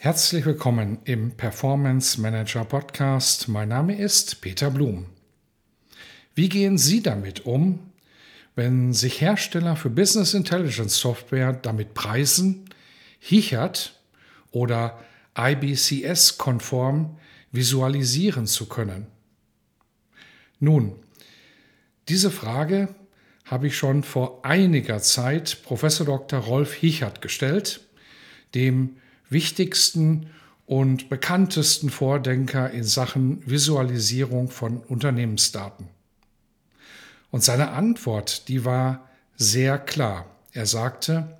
Herzlich willkommen im Performance Manager Podcast. Mein Name ist Peter Blum. Wie gehen Sie damit um, wenn sich Hersteller für Business Intelligence Software damit preisen, Hichert oder IBCS-konform visualisieren zu können? Nun, diese Frage habe ich schon vor einiger Zeit Professor Dr. Rolf Hichert gestellt, dem wichtigsten und bekanntesten Vordenker in Sachen Visualisierung von Unternehmensdaten. Und seine Antwort, die war sehr klar. Er sagte,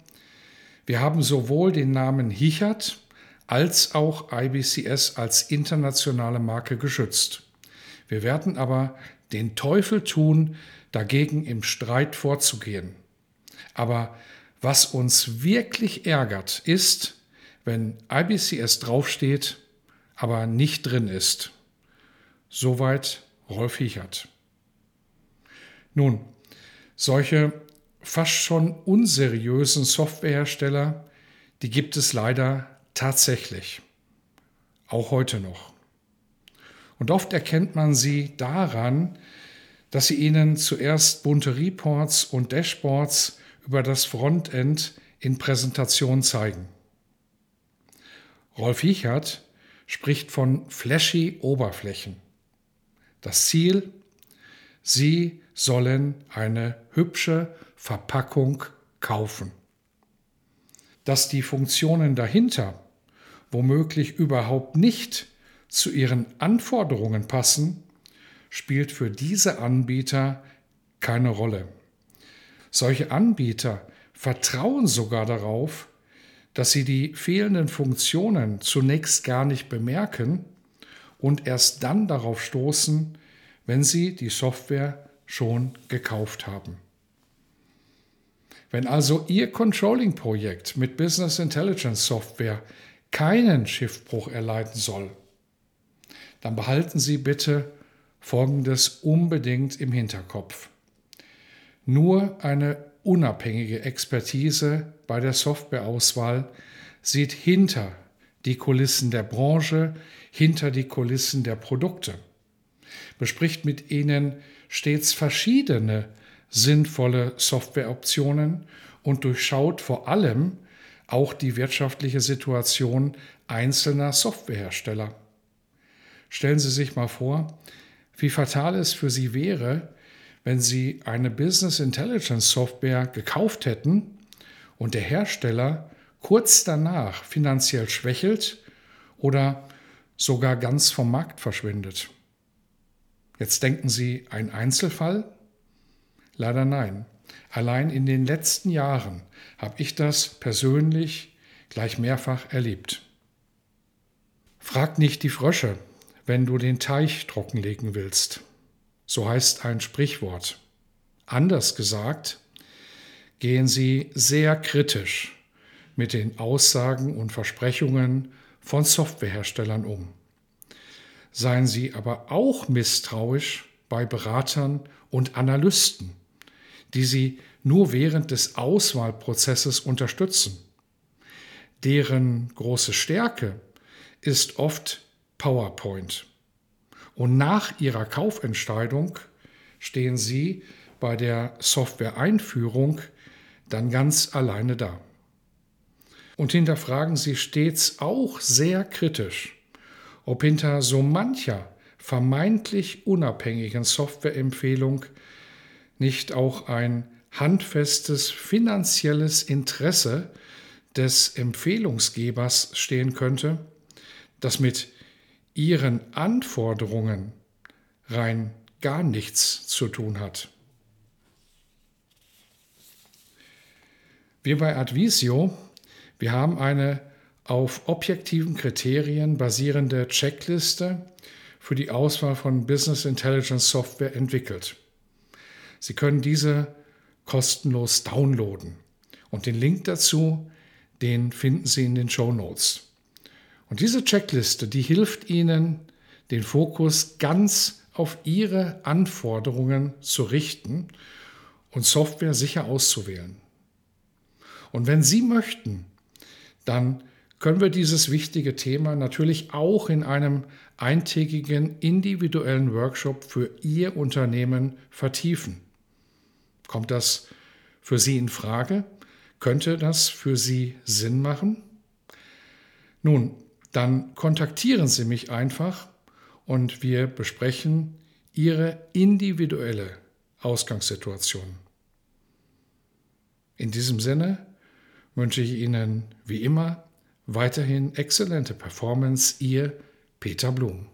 wir haben sowohl den Namen Hichert als auch IBCS als internationale Marke geschützt. Wir werden aber den Teufel tun, dagegen im Streit vorzugehen. Aber was uns wirklich ärgert, ist, wenn IBCS draufsteht, aber nicht drin ist. Soweit Rolf Hichert. Nun, solche fast schon unseriösen Softwarehersteller, die gibt es leider tatsächlich. Auch heute noch. Und oft erkennt man sie daran, dass sie ihnen zuerst bunte Reports und Dashboards über das Frontend in Präsentation zeigen. Rolf Hichert spricht von flashy Oberflächen. Das Ziel, Sie sollen eine hübsche Verpackung kaufen. Dass die Funktionen dahinter womöglich überhaupt nicht zu Ihren Anforderungen passen, spielt für diese Anbieter keine Rolle. Solche Anbieter vertrauen sogar darauf, dass sie die fehlenden Funktionen zunächst gar nicht bemerken und erst dann darauf stoßen, wenn sie die Software schon gekauft haben. Wenn also Ihr Controlling-Projekt mit Business Intelligence Software keinen Schiffbruch erleiden soll, dann behalten Sie bitte Folgendes unbedingt im Hinterkopf. Nur eine unabhängige Expertise bei der Softwareauswahl sieht hinter die Kulissen der Branche, hinter die Kulissen der Produkte, bespricht mit ihnen stets verschiedene sinnvolle Softwareoptionen und durchschaut vor allem auch die wirtschaftliche Situation einzelner Softwarehersteller. Stellen Sie sich mal vor, wie fatal es für Sie wäre, wenn Sie eine Business Intelligence Software gekauft hätten und der Hersteller kurz danach finanziell schwächelt oder sogar ganz vom Markt verschwindet. Jetzt denken Sie, ein Einzelfall? Leider nein. Allein in den letzten Jahren habe ich das persönlich gleich mehrfach erlebt. Frag nicht die Frösche, wenn du den Teich trockenlegen willst. So heißt ein Sprichwort. Anders gesagt, gehen Sie sehr kritisch mit den Aussagen und Versprechungen von Softwareherstellern um. Seien Sie aber auch misstrauisch bei Beratern und Analysten, die Sie nur während des Auswahlprozesses unterstützen. Deren große Stärke ist oft PowerPoint. Und nach ihrer Kaufentscheidung stehen sie bei der Software-Einführung dann ganz alleine da. Und hinterfragen sie stets auch sehr kritisch, ob hinter so mancher vermeintlich unabhängigen Softwareempfehlung nicht auch ein handfestes finanzielles Interesse des Empfehlungsgebers stehen könnte, das mit ihren Anforderungen rein gar nichts zu tun hat. Wir bei Advisio, wir haben eine auf objektiven Kriterien basierende Checkliste für die Auswahl von Business Intelligence Software entwickelt. Sie können diese kostenlos downloaden und den Link dazu, den finden Sie in den Show Notes. Und diese Checkliste, die hilft Ihnen, den Fokus ganz auf Ihre Anforderungen zu richten und Software sicher auszuwählen. Und wenn Sie möchten, dann können wir dieses wichtige Thema natürlich auch in einem eintägigen individuellen Workshop für Ihr Unternehmen vertiefen. Kommt das für Sie in Frage? Könnte das für Sie Sinn machen? Nun, dann kontaktieren Sie mich einfach und wir besprechen Ihre individuelle Ausgangssituation. In diesem Sinne wünsche ich Ihnen wie immer weiterhin exzellente Performance, Ihr Peter Blum.